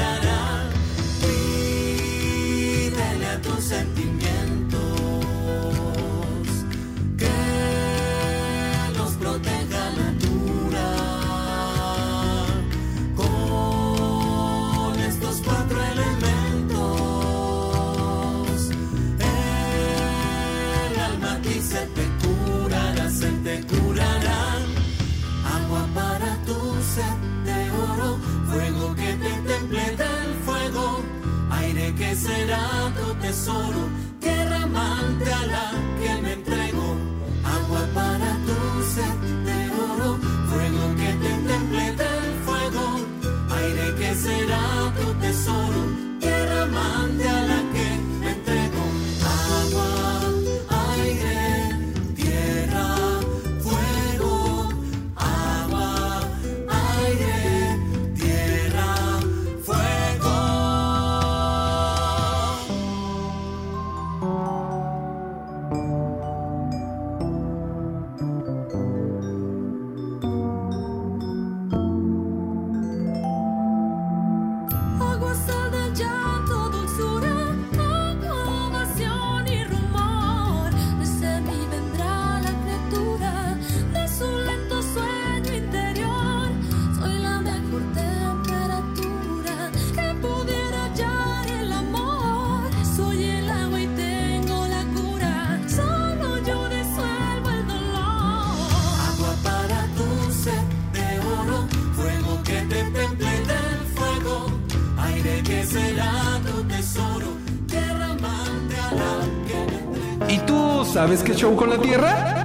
Qué show con la tierra?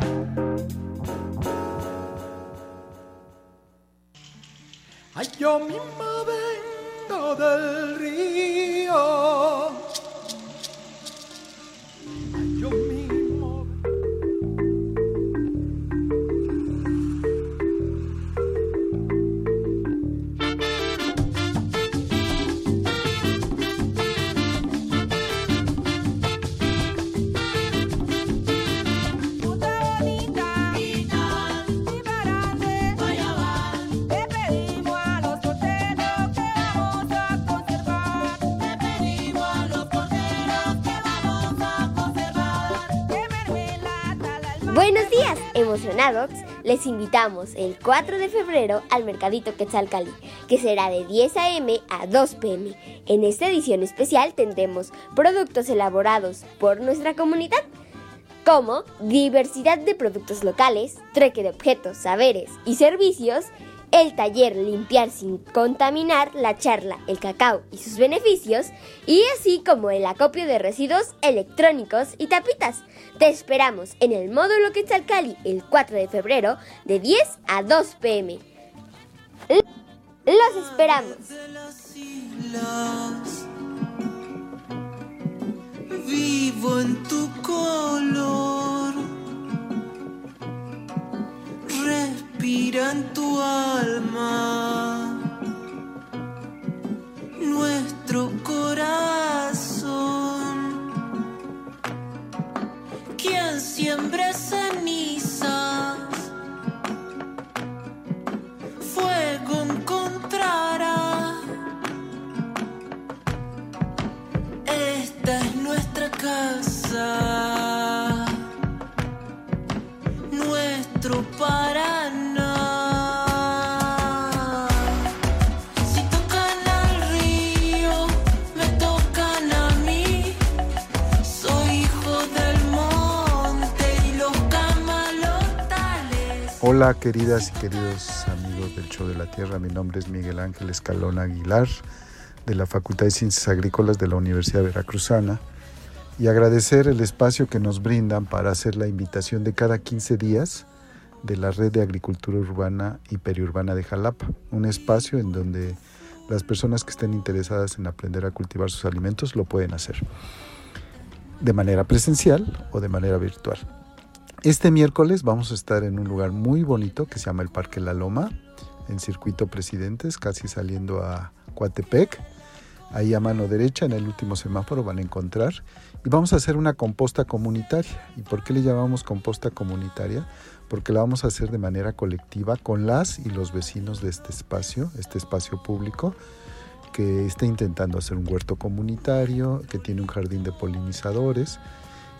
Ay, yo misma vengo del río. Les invitamos el 4 de febrero al Mercadito Quetzalcali, que será de 10 a.m. a 2 p.m. En esta edición especial tendremos productos elaborados por nuestra comunidad, como diversidad de productos locales, treque de objetos, saberes y servicios, el taller Limpiar sin contaminar, la charla El cacao y sus beneficios, y así como el acopio de residuos electrónicos y tapitas. Te esperamos en el módulo Quetzalcali el 4 de febrero de 10 a 2 pm. Los esperamos. Vivo en tu color, respira en tu alma, Hola queridas y queridos amigos del Show de la Tierra, mi nombre es Miguel Ángel Escalón Aguilar de la Facultad de Ciencias Agrícolas de la Universidad Veracruzana. Y agradecer el espacio que nos brindan para hacer la invitación de cada 15 días de la Red de Agricultura Urbana y Periurbana de Jalapa, un espacio en donde las personas que estén interesadas en aprender a cultivar sus alimentos lo pueden hacer de manera presencial o de manera virtual. Este miércoles vamos a estar en un lugar muy bonito que se llama el Parque La Loma, en Circuito Presidentes, casi saliendo a Coatepec. Ahí a mano derecha, en el último semáforo, van a encontrar. Y vamos a hacer una composta comunitaria. ¿Y por qué le llamamos composta comunitaria? Porque la vamos a hacer de manera colectiva con las y los vecinos de este espacio, este espacio público, que está intentando hacer un huerto comunitario, que tiene un jardín de polinizadores.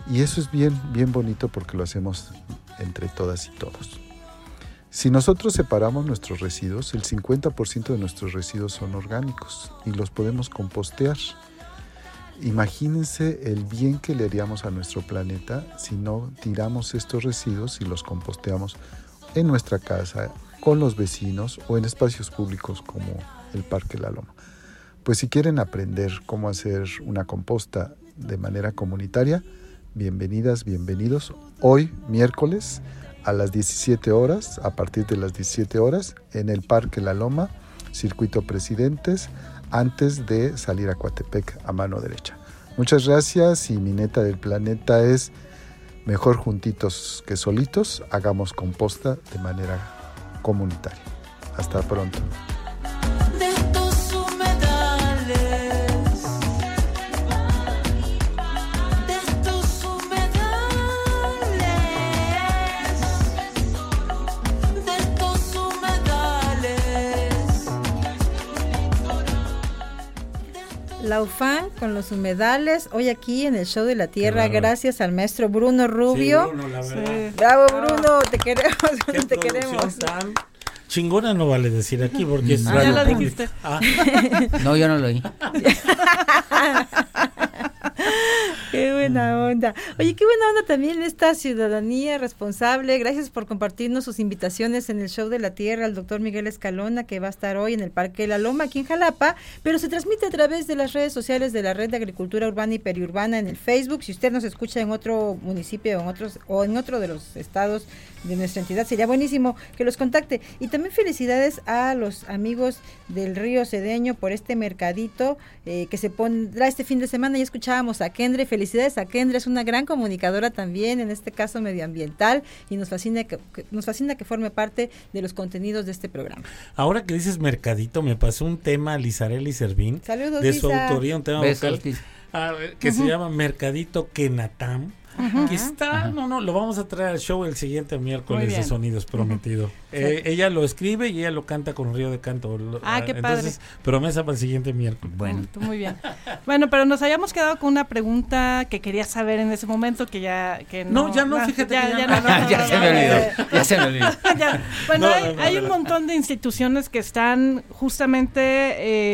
Y eso es bien, bien bonito porque lo hacemos entre todas y todos. Si nosotros separamos nuestros residuos, el 50% de nuestros residuos son orgánicos y los podemos compostear. Imagínense el bien que le haríamos a nuestro planeta si no tiramos estos residuos y los composteamos en nuestra casa, con los vecinos o en espacios públicos como el Parque La Loma. Pues si quieren aprender cómo hacer una composta de manera comunitaria, bienvenidas, bienvenidos. Hoy, miércoles, a las 17 horas, a partir de las 17 horas, en el Parque La Loma, Circuito Presidentes, antes de salir a Coatepec a mano derecha. Muchas gracias y mi neta del planeta es mejor juntitos que solitos, hagamos composta de manera comunitaria. Hasta pronto. La UFAN con los humedales, hoy aquí en el Show de la Tierra, gracias al maestro Bruno Rubio. Bruno, la verdad. Bravo Bruno, te queremos, Qué te queremos. tan chingona no vale decir aquí porque es Ah, radio ya lo pública. dijiste. Ah. No, yo no lo oí. Qué buena onda. Oye, qué buena onda también esta ciudadanía responsable. Gracias por compartirnos sus invitaciones en el Show de la Tierra al doctor Miguel Escalona, que va a estar hoy en el Parque La Loma, aquí en Jalapa, pero se transmite a través de las redes sociales de la Red de Agricultura Urbana y Periurbana en el Facebook. Si usted nos escucha en otro municipio o en, otros, o en otro de los estados de nuestra entidad, sería buenísimo que los contacte. Y también felicidades a los amigos del Río Cedeño por este mercadito eh, que se pondrá este fin de semana. Ya escuchábamos a Kendre. Felicidades a Kendre, es una gran comunicadora también, en este caso medioambiental, y nos fascina que, que- nos fascina que forme parte de los contenidos de este programa. Ahora que dices mercadito, me pasó un tema Lizarelli Servín. Saludos, de su Lisa. autoría, un tema Besos, vocal ah, que se llama Mercadito Kenatam. Que está, no, no, lo vamos a traer al show el siguiente miércoles de. Sonidos Prometido. Eh, ella lo escribe y ella lo canta con Río de Canto. Lo- Ah, qué Entonces, promesa para el siguiente miércoles. Bueno, Tú Muy bien. Bueno, pero nos habíamos quedado con una pregunta que quería saber en ese momento que ya que no. No, ya no, fíjate ya, que ya ya no. ya se me olvidó, ya se me olvidó. Bueno, No, hay, no, no, hay un montón de instituciones que están justamente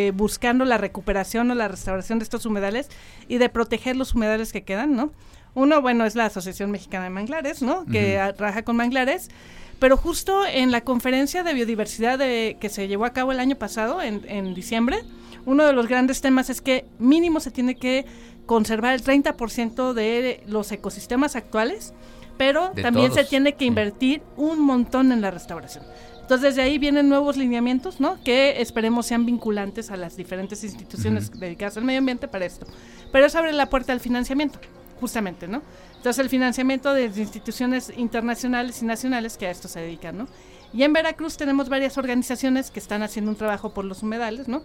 eh, buscando la recuperación o la restauración de estos humedales y de proteger los humedales que quedan, ¿no? Uno, bueno, es la Asociación Mexicana de Manglares, ¿no? Que trabaja con manglares. Pero justo en la conferencia de biodiversidad de- que se llevó a cabo el año pasado, en, en diciembre, uno de los grandes temas es que mínimo se tiene que conservar el 30% de los ecosistemas actuales, pero De también se tiene que invertir un montón en la restauración. Entonces, desde ahí vienen nuevos lineamientos, ¿no? Que esperemos sean vinculantes a las diferentes instituciones dedicadas al medio ambiente para esto. Pero eso abre la puerta al financiamiento, justamente, ¿no? Entonces, el financiamiento de instituciones internacionales y nacionales que a esto se dedican, ¿no? Y en Veracruz tenemos varias organizaciones que están haciendo un trabajo por los humedales, ¿no?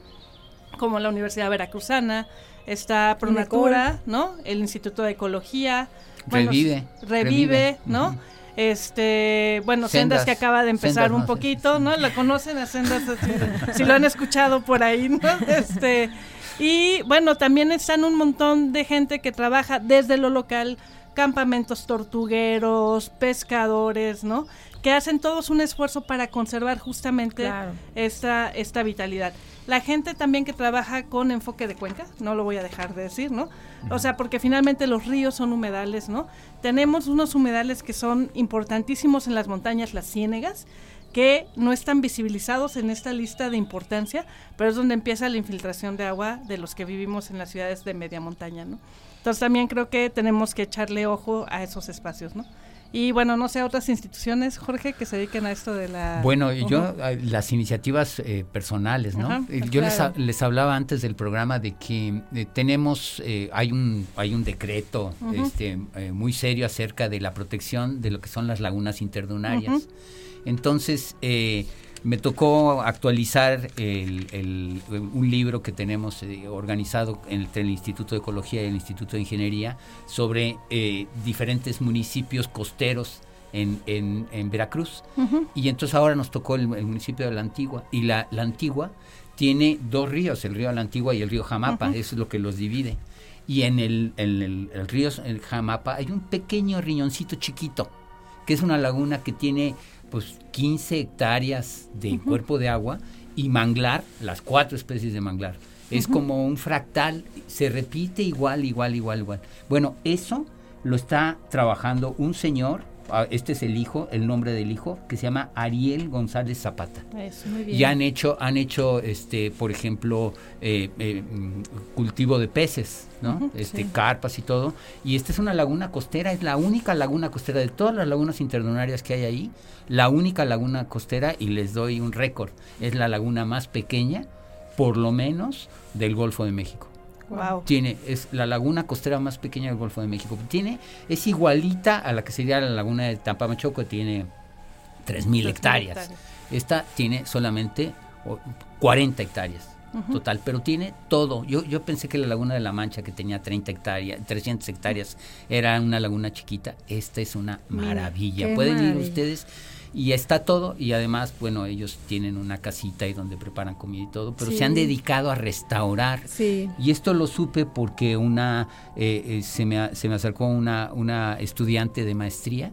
Como la Universidad Veracruzana, está Pronatura, ¿no? El Instituto de Ecología. Revive, Revive, revive, ¿no? Este, bueno, Sendas, Sendas, que acaba de empezar Sendas, un no poquito, ¿no? La conocen a Sendas, si lo han escuchado por ahí, ¿no? Este, y bueno, también están un montón de gente que trabaja desde lo local, campamentos tortugueros, pescadores, ¿no? Que hacen todos un esfuerzo para conservar justamente Claro. esta, esta vitalidad. La gente también que trabaja con enfoque de cuenca, no lo voy a dejar de decir, ¿no? O sea, porque finalmente los ríos son humedales, ¿no? Tenemos unos humedales que son importantísimos en las montañas, las ciénegas, que no están visibilizados en esta lista de importancia, pero es donde empieza la infiltración de agua de los que vivimos en las ciudades de media montaña, ¿no? Entonces también creo que tenemos que echarle ojo a esos espacios, ¿no? Y bueno, no sé, otras instituciones, Jorge, que se dediquen a esto de la... Bueno, yo, Ujú. eh, las iniciativas eh, personales, ¿no? Eh, yo les, claro. les hablaba antes del programa de que eh, tenemos, eh, hay un hay un decreto este, eh, muy serio acerca de la protección de lo que son las lagunas interdunarias. Entonces, eh, me tocó actualizar el- el- un libro que tenemos eh, organizado entre el Instituto de Ecología y el Instituto de Ingeniería sobre eh, diferentes municipios costeros en, en- en Veracruz. Y entonces ahora nos tocó el, el municipio de La Antigua. Y la, la Antigua tiene dos ríos, el río La Antigua y el río Jamapa, eso es lo que los divide. Y en el, en el, el río Jamapa hay un pequeño riñoncito chiquito, que es una laguna que tiene pues 15 hectáreas de cuerpo de agua y manglar, las cuatro especies de manglar. Es como un fractal, se repite igual, igual, igual, igual. Bueno, eso lo está trabajando un señor, este es el hijo, el nombre del hijo, que se llama Ariel González Zapata. Eso, muy bien. Y han hecho, han hecho, este, por ejemplo, eh, eh, mm, cultivo de peces, ¿no? Este, sí. carpas y todo. Y esta es una laguna costera, es la única laguna costera de todas las lagunas interdunarias que hay ahí, la única laguna costera y les doy un récord, es la laguna más pequeña, por lo menos, del Golfo de México. Wow. Tiene, es la laguna costera más pequeña del Golfo de México. Tiene, es igualita a la que sería la laguna de Tampamachoco, tiene 3.000 hectáreas. hectáreas. Esta tiene solamente o, 40 hectáreas total, pero tiene todo. Yo, yo pensé que la laguna de la Mancha, que tenía 30 hectáreas, 300 hectáreas, era una laguna chiquita. Esta es una maravilla. qué Pueden ir ustedes y está todo. Y además, bueno, ellos tienen una casita ahí donde preparan comida y todo, pero Sí. se han dedicado a restaurar. Sí. Y esto lo supe porque una eh, eh, se, me, se me acercó una, una estudiante de maestría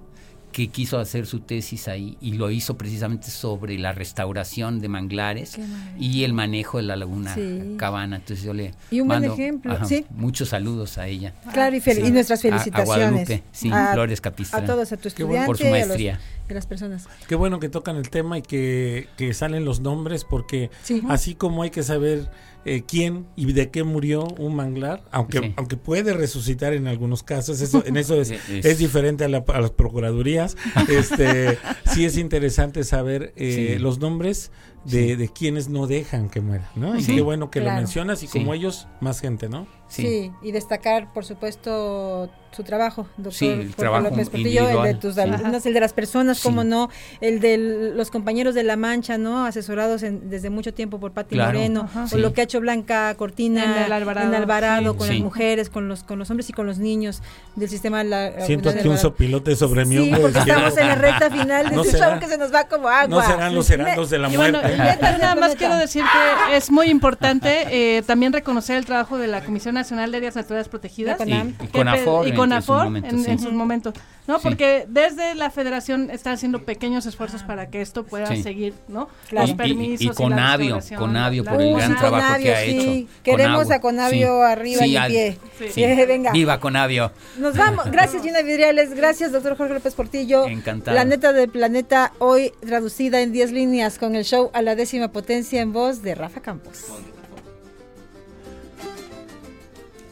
que quiso hacer su tesis ahí y lo hizo precisamente sobre la restauración de manglares y el manejo de la laguna Sí. Cabana. Entonces yo le Y un buen mando ejemplo, sí. muchos saludos a ella. Claro, y, fel- y nuestras A- a felicitaciones. Guadalupe, sí, a, Flores Capistrán. A todos, a tu Qué bueno. estudiante Por su y a los- a las personas. Qué bueno que tocan el tema y que, que salen los nombres porque Sí. así como hay que saber eh, quién y de qué murió un manglar, aunque Sí. aunque puede resucitar en algunos casos, eso en eso es, Sí, es, es- diferente a, la- a las procuradurías. este sí es interesante saber eh, Sí. los nombres de, de quienes no dejan que mueran, ¿no? Y qué bueno que Claro. lo mencionas y Sí. como ellos más gente, ¿no? Sí. y destacar, por supuesto, su trabajo, doctor Sí, el trabajo López Portillo, el de tus Sí. alumnos, el de las personas, Sí. como no, el de los compañeros de La Mancha, ¿no? Asesorados en- desde mucho tiempo por Pati Claro. Moreno, Ajá. o Sí. lo que ha hecho Blanca Cortina En el Alvarado. en Alvarado, Sí. con Sí. las mujeres, con los, con los hombres y con los niños del sistema de la Siento aquí un sopilote sobre mi Sí, porque estamos en la recta final de No este show que se nos va como agua. No serán los heraldos de la Y bueno, muerte. y nada más quiero decir que es muy importante eh, también reconocer el trabajo de la Comisión Nacional de Áreas Naturales Protegidas. Y- y CONAFOR y en- CONAFOR en su momento, en, sí. en sus momentos. ¿no? Sí. Porque desde la federación están haciendo pequeños esfuerzos para que esto pueda Sí. seguir, ¿no? Claro. Los Y- y- permisos. y la Conavio, Conavio por el gran trabajo Conavio, que ha sí. hecho. Queremos a Conavio arriba y en al- pie. Sí. Eh, venga. Viva Conavio. Nos vamos. Gracias, Gina Vidriales. Gracias, doctor Jorge López Portillo. Encantado. La neta del planeta, hoy traducida en 10 líneas con el show a la décima potencia en voz de Rafa Campos.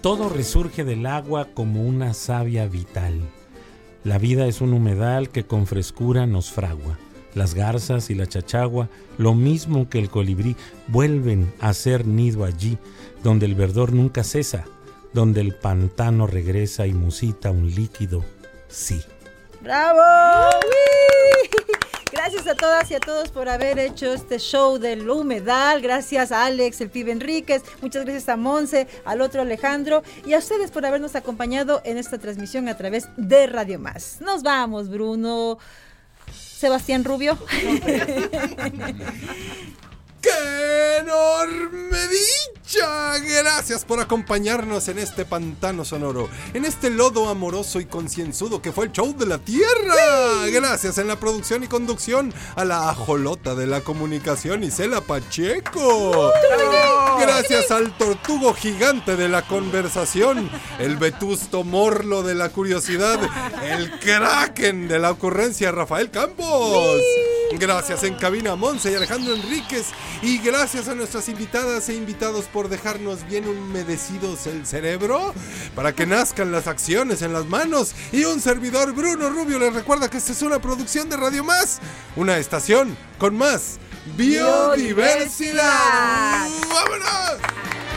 Todo resurge del agua como una savia vital. La vida es un humedal que con frescura nos fragua. Las garzas y la chachagua, lo mismo que el colibrí, vuelven a hacer nido allí, donde el verdor nunca cesa, donde el pantano regresa y musita un líquido, sí. ¡Bravo! ¡Uy! Gracias a todas y a todos por haber hecho este show del humedal. Gracias a Alex, el pibe Enríquez. Muchas gracias a Monse, al otro Alejandro y a ustedes por habernos acompañado en esta transmisión a través de Radio Más. Nos vamos, Bruno. Sebastián Rubio. ¡Qué enorme Gracias por acompañarnos en este pantano sonoro, en este lodo amoroso y concienzudo que fue el show de la Tierra. Gracias en la producción y conducción a la ajolota de la comunicación Isela Pacheco. Gracias al tortugo gigante de la conversación, el vetusto morlo de la curiosidad, el kraken de la ocurrencia Rafael Campos. Gracias en cabina Monse y Alejandro Enríquez. Y gracias a nuestras invitadas e invitados por dejarnos bien humedecidos el cerebro para que nazcan las acciones en las manos. Y un servidor, Bruno Rubio, les recuerda que esta es una producción de Radio Más, una estación con más biodiversidad. Biodiversidad. ¡Vámonos!